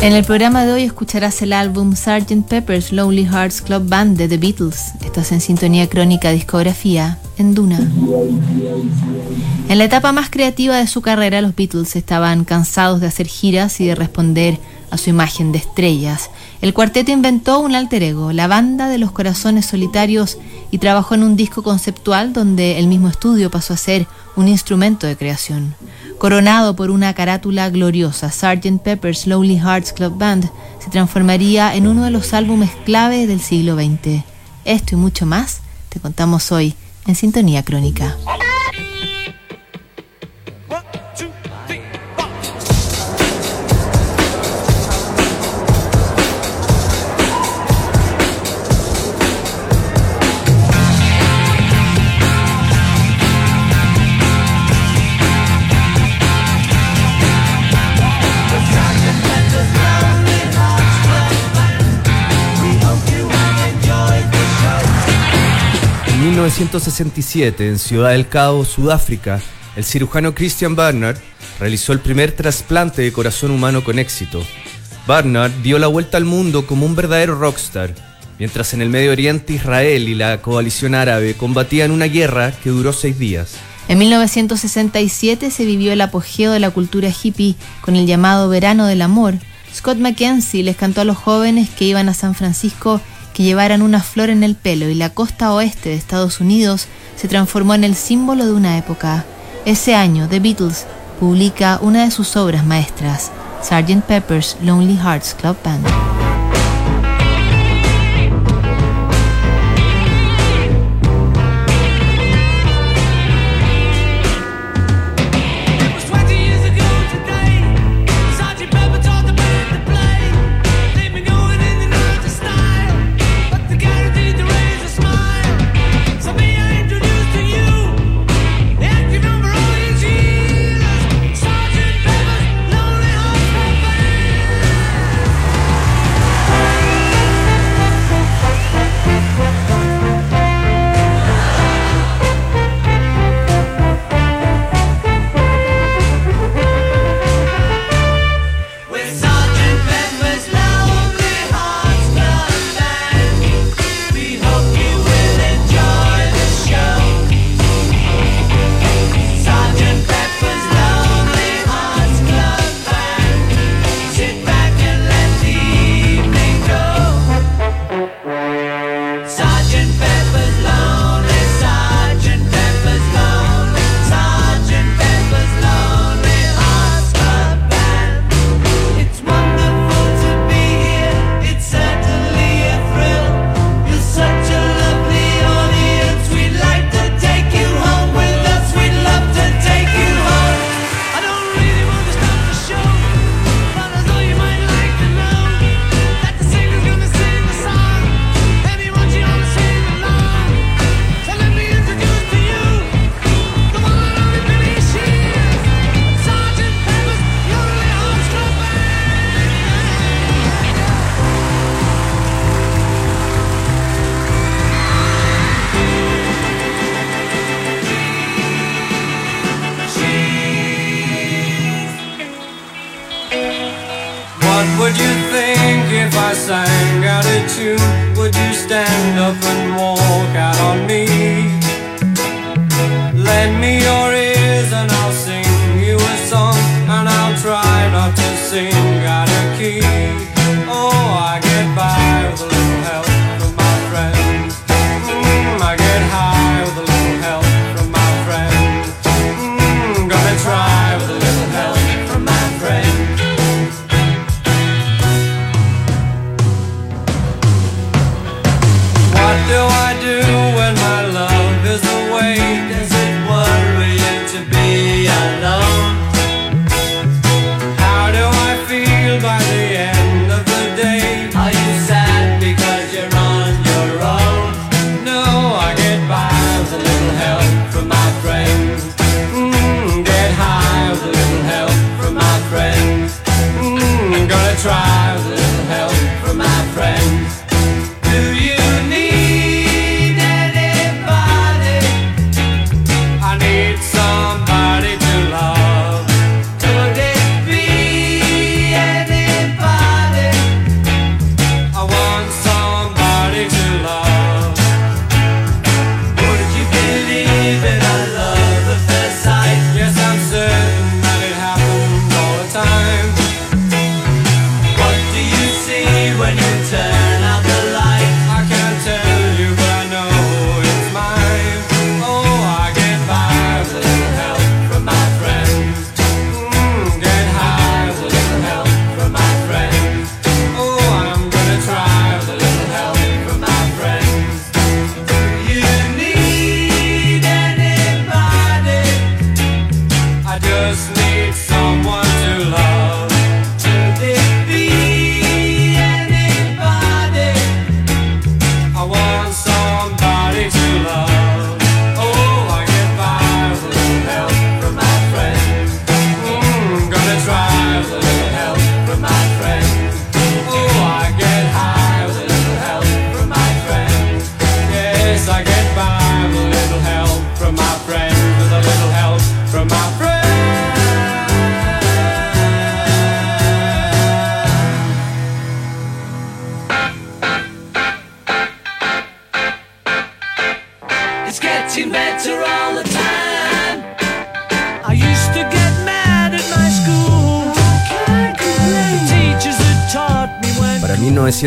En el programa de hoy escucharás el álbum Sgt. Pepper's Lonely Hearts Club Band de The Beatles. Estás en sintonía crónica discografía en Duna. En la etapa más creativa de su carrera, los Beatles estaban cansados de hacer giras y de responder a su imagen de estrellas. El cuarteto inventó un alter ego, la banda de los corazones solitarios, y trabajó en un disco conceptual donde el mismo estudio pasó a ser un instrumento de creación coronado por una carátula gloriosa, Sgt. Pepper's Lonely Hearts Club Band se transformaría en uno de los álbumes clave del siglo XX. Esto y mucho más te contamos hoy en Sintonía Crónica. 1967, en Ciudad del Cabo, Sudáfrica, el cirujano Christian Barnard realizó el primer trasplante de corazón humano con éxito. Barnard dio la vuelta al mundo como un verdadero rockstar, mientras en el Medio Oriente Israel y la coalición árabe combatían una guerra que duró seis días. En 1967 se vivió el apogeo de la cultura hippie con el llamado Verano del Amor. Scott McKenzie les cantó a los jóvenes que iban a San Francisco que llevaran una flor en el pelo y la costa oeste de Estados Unidos se transformó en el símbolo de una época. Ese año, The Beatles publica una de sus obras maestras, Sgt. Pepper's Lonely Hearts Club Band.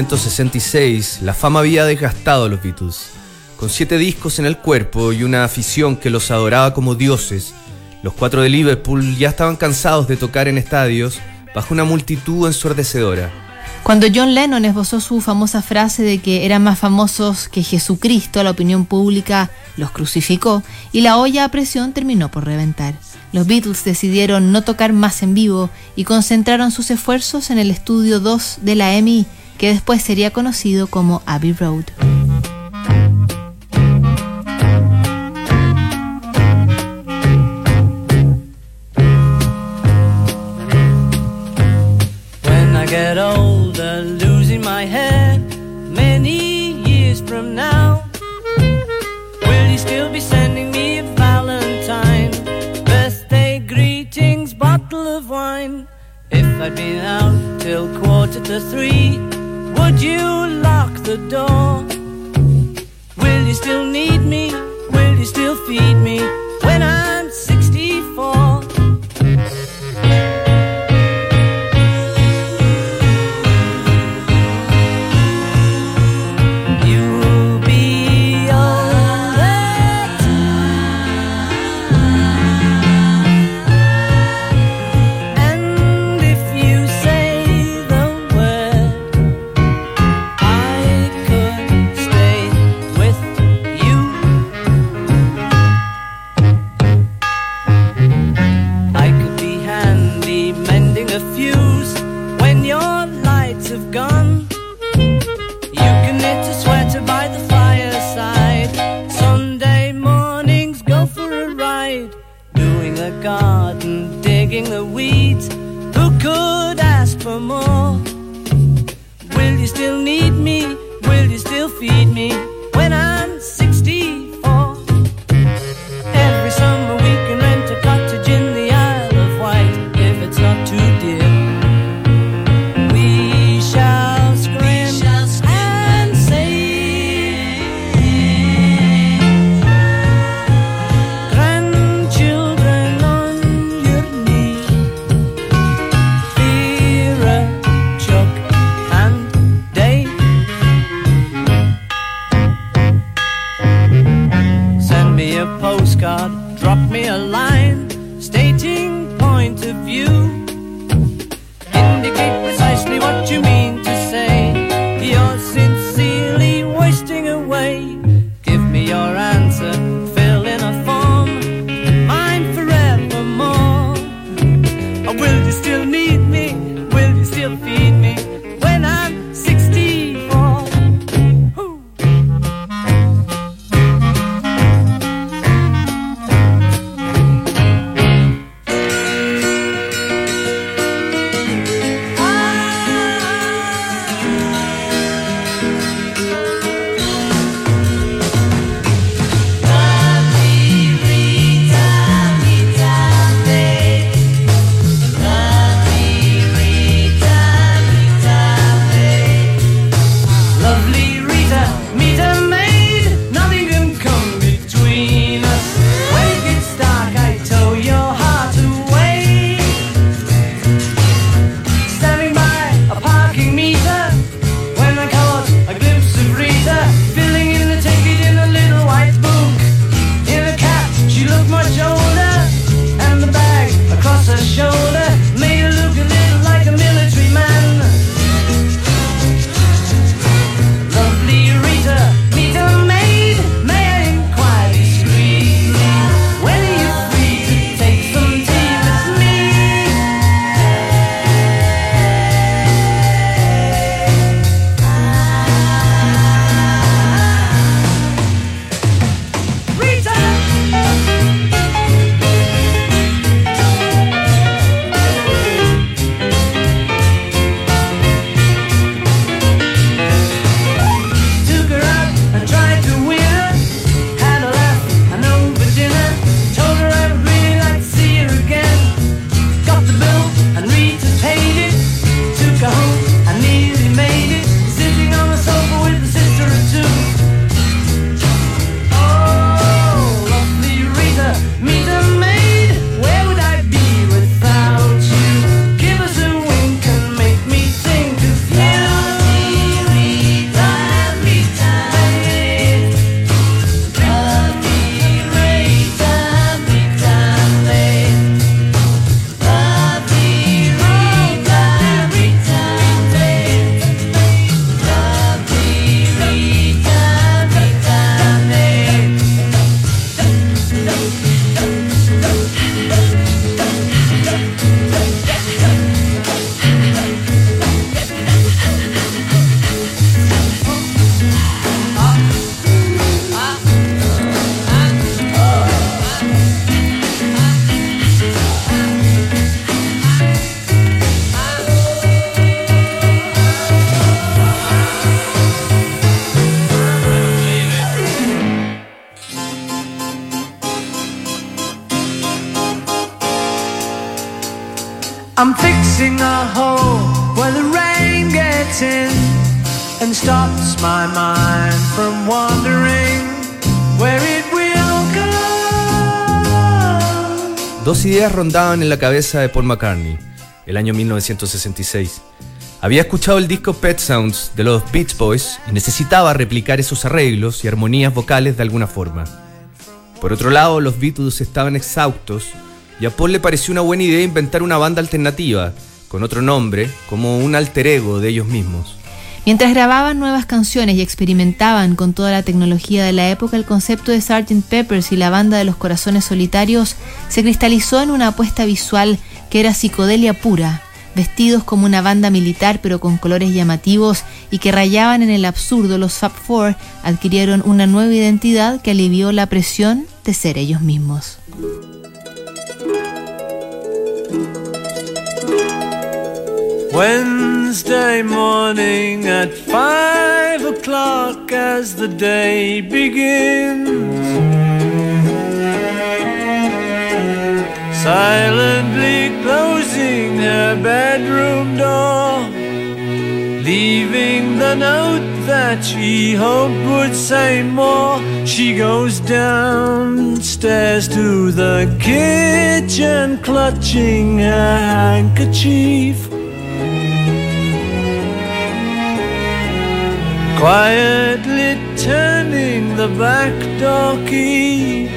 1966, la fama había desgastado a los Beatles. Con siete discos en el cuerpo y una afición que los adoraba como dioses, los cuatro de Liverpool ya estaban cansados de tocar en estadios bajo una multitud ensordecedora. Cuando John Lennon esbozó su famosa frase de que eran más famosos que Jesucristo, la opinión pública los crucificó y la olla a presión terminó por reventar. Los Beatles decidieron no tocar más en vivo y concentraron sus esfuerzos en el estudio 2 de la EMI que después sería conocido como Abbey Road. still need me? Will you still feed me? I'm fixing a hole the rain gets in and stops my mind from wandering where it will go. Dos ideas rondaban en la cabeza de Paul McCartney, el año 1966. Había escuchado el disco Pet Sounds de los Beach Boys y necesitaba replicar esos arreglos y armonías vocales de alguna forma. Por otro lado, los Beatles estaban exhaustos y a Paul le pareció una buena idea inventar una banda alternativa, con otro nombre, como un alter ego de ellos mismos. Mientras grababan nuevas canciones y experimentaban con toda la tecnología de la época, el concepto de Sgt. Peppers y la banda de los corazones solitarios se cristalizó en una apuesta visual que era psicodelia pura, vestidos como una banda militar pero con colores llamativos y que rayaban en el absurdo, los Fab Four adquirieron una nueva identidad que alivió la presión de ser ellos mismos. Wednesday morning at five o'clock as the day begins. Silently closing her bedroom door, leaving the note that she hoped would say more. She goes downstairs to the kitchen, clutching her handkerchief. Quietly turning the back door key.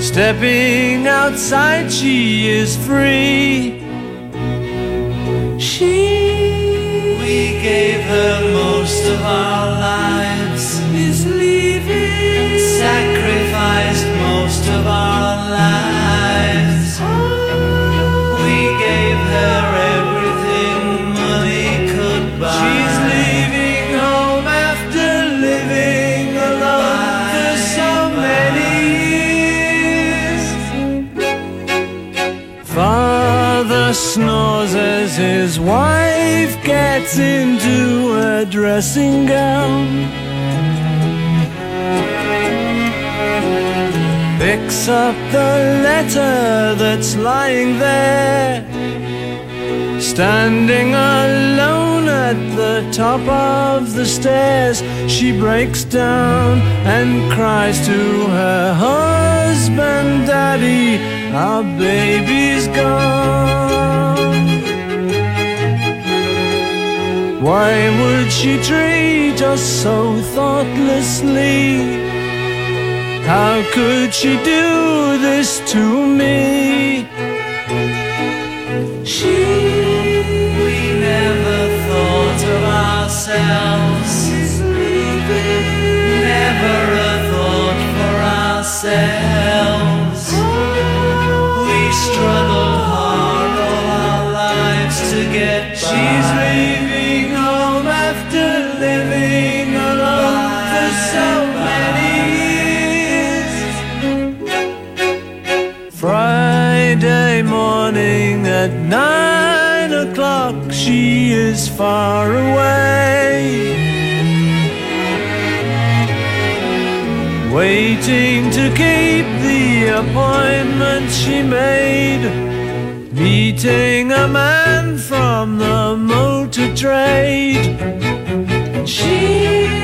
Stepping outside, she is free. She. We gave her most of our lives. Is leaving. Sacrificed most of our lives. Snores as his wife gets into a dressing gown. Picks up the letter that's lying there. Standing alone at the top of the stairs, she breaks down and cries to her husband, Daddy, our baby's gone. Why would she treat us so thoughtlessly? How could she do this to me? She We never thought of ourselves Never a thought for ourselves We struggled hard all our lives to get by She's leaving home after living alone for so many years Friday morning at nine o'clock, she is far away. Waiting to keep the appointment she made. Meeting a man from the motor trade. She.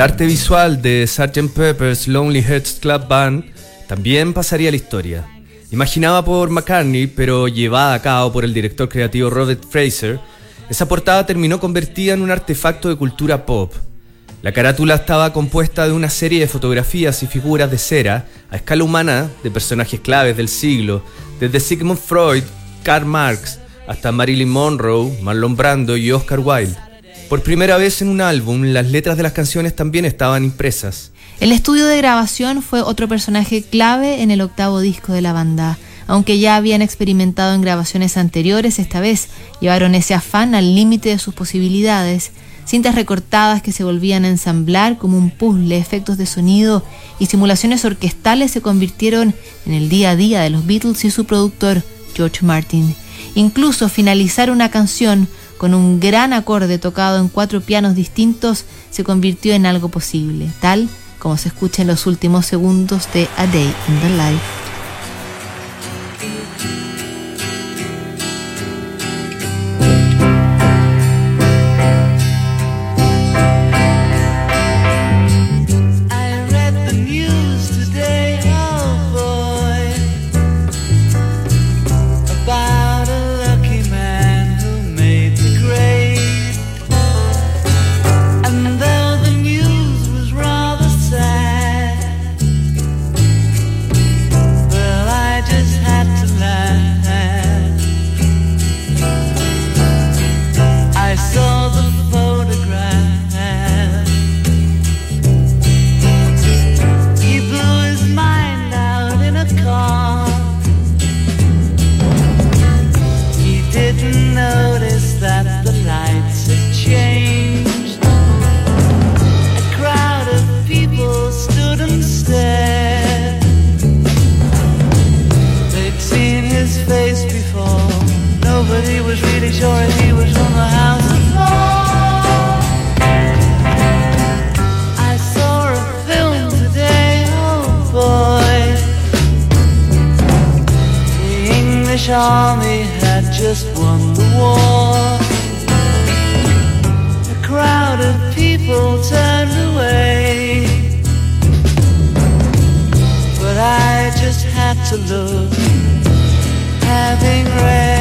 El arte visual de Sgt. Pepper's Lonely Hearts Club Band también pasaría a la historia. Imaginada por McCartney, pero llevada a cabo por el director creativo Robert Fraser, esa portada terminó convertida en un artefacto de cultura pop. La carátula estaba compuesta de una serie de fotografías y figuras de cera a escala humana de personajes claves del siglo, desde Sigmund Freud, Karl Marx, hasta Marilyn Monroe, Marlon Brando y Oscar Wilde. Por primera vez en un álbum, las letras de las canciones también estaban impresas. El estudio de grabación fue otro personaje clave en el octavo disco de la banda. Aunque ya habían experimentado en grabaciones anteriores, esta vez llevaron ese afán al límite de sus posibilidades cintas recortadas que se volvían a ensamblar como un puzzle, efectos de sonido y simulaciones orquestales se convirtieron en el día a día de los Beatles y su productor, George Martin. Incluso finalizar una canción con un gran acorde tocado en cuatro pianos distintos se convirtió en algo posible, tal como se escucha en los últimos segundos de A Day in the Life. sure he was on the house floor. I saw a film today, oh boy. The English army had just won the war. A crowd of people turned away. But I just had to look, having read.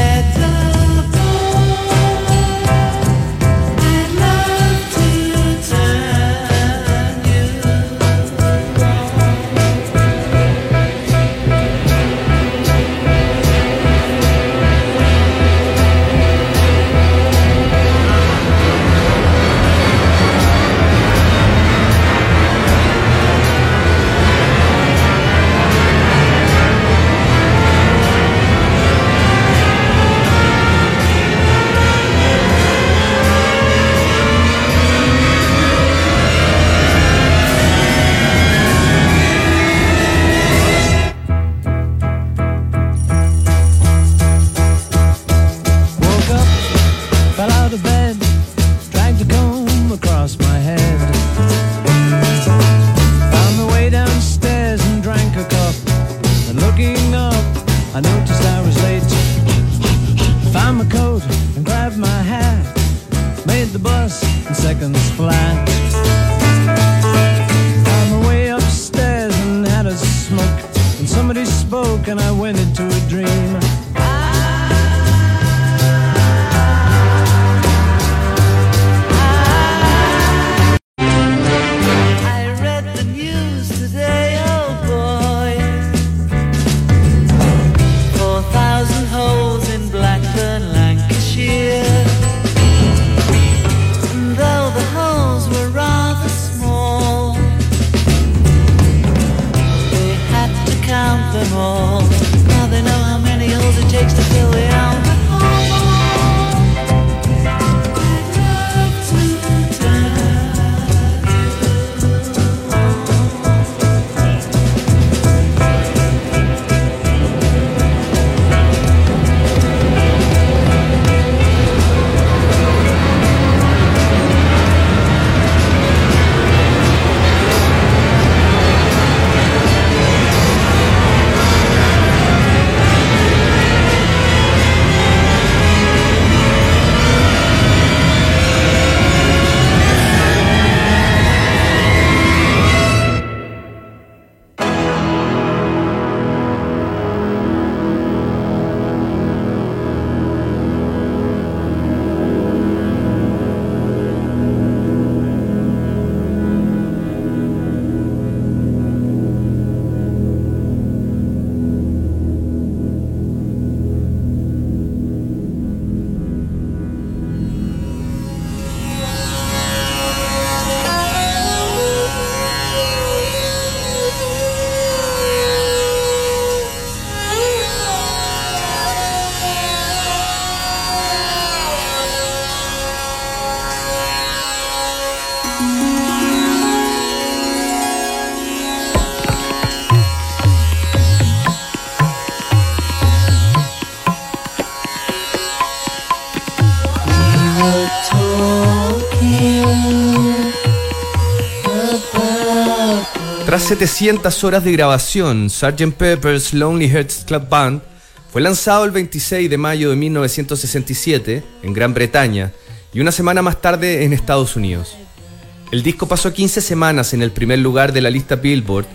Tras 700 horas de grabación, Sgt. Pepper's Lonely Hearts Club Band fue lanzado el 26 de mayo de 1967 en Gran Bretaña y una semana más tarde en Estados Unidos. El disco pasó 15 semanas en el primer lugar de la lista Billboard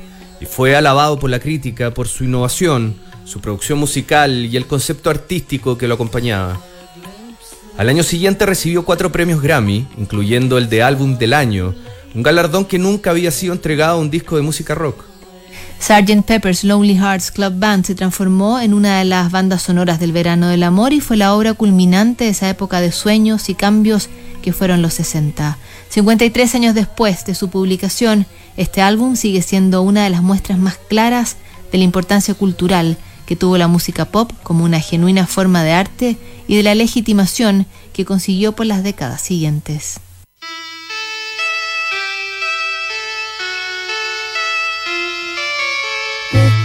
y fue alabado por la crítica por su innovación, su producción musical y el concepto artístico que lo acompañaba. Al año siguiente recibió cuatro premios Grammy, incluyendo el de Álbum del Año, un galardón que nunca había sido entregado a un disco de música rock. Sgt. Pepper's Lonely Hearts Club Band se transformó en una de las bandas sonoras del verano del amor y fue la obra culminante de esa época de sueños y cambios que fueron los 60. 53 años después de su publicación, este álbum sigue siendo una de las muestras más claras de la importancia cultural que tuvo la música pop como una genuina forma de arte y de la legitimación que consiguió por las décadas siguientes.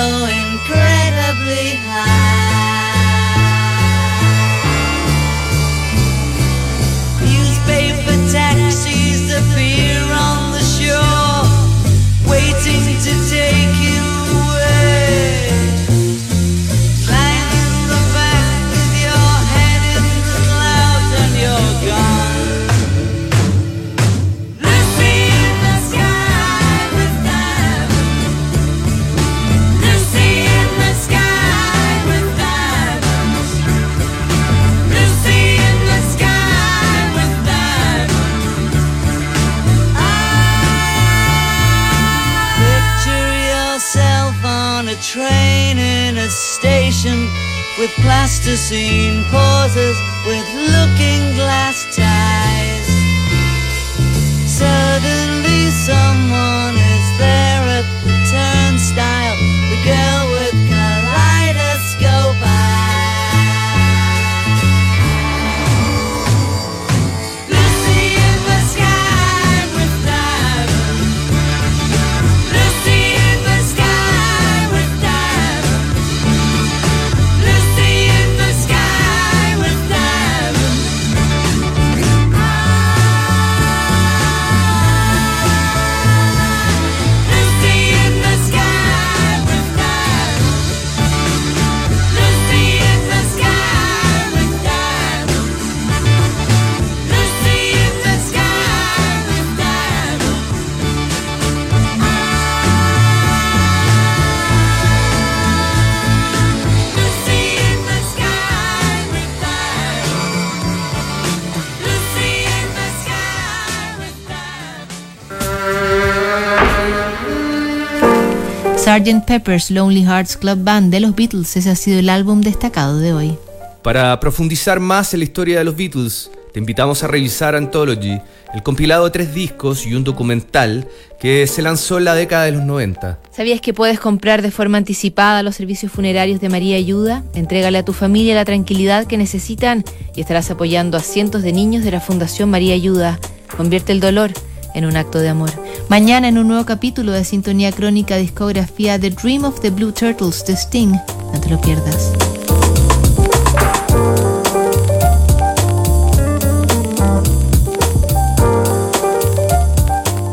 Incredibly high. Newspaper taxis appear on the shore, waiting to take you plasticine pauses with looking glass Sgt. Pepper's Lonely Hearts Club Band de los Beatles, ese ha sido el álbum destacado de hoy. Para profundizar más en la historia de los Beatles, te invitamos a revisar Anthology, el compilado de tres discos y un documental que se lanzó en la década de los 90. ¿Sabías que puedes comprar de forma anticipada los servicios funerarios de María Ayuda? Entrégale a tu familia la tranquilidad que necesitan y estarás apoyando a cientos de niños de la Fundación María Ayuda. Convierte el dolor en un acto de amor. Mañana en un nuevo capítulo de Sintonía Crónica Discografía The Dream of the Blue Turtles de Sting. No te lo pierdas.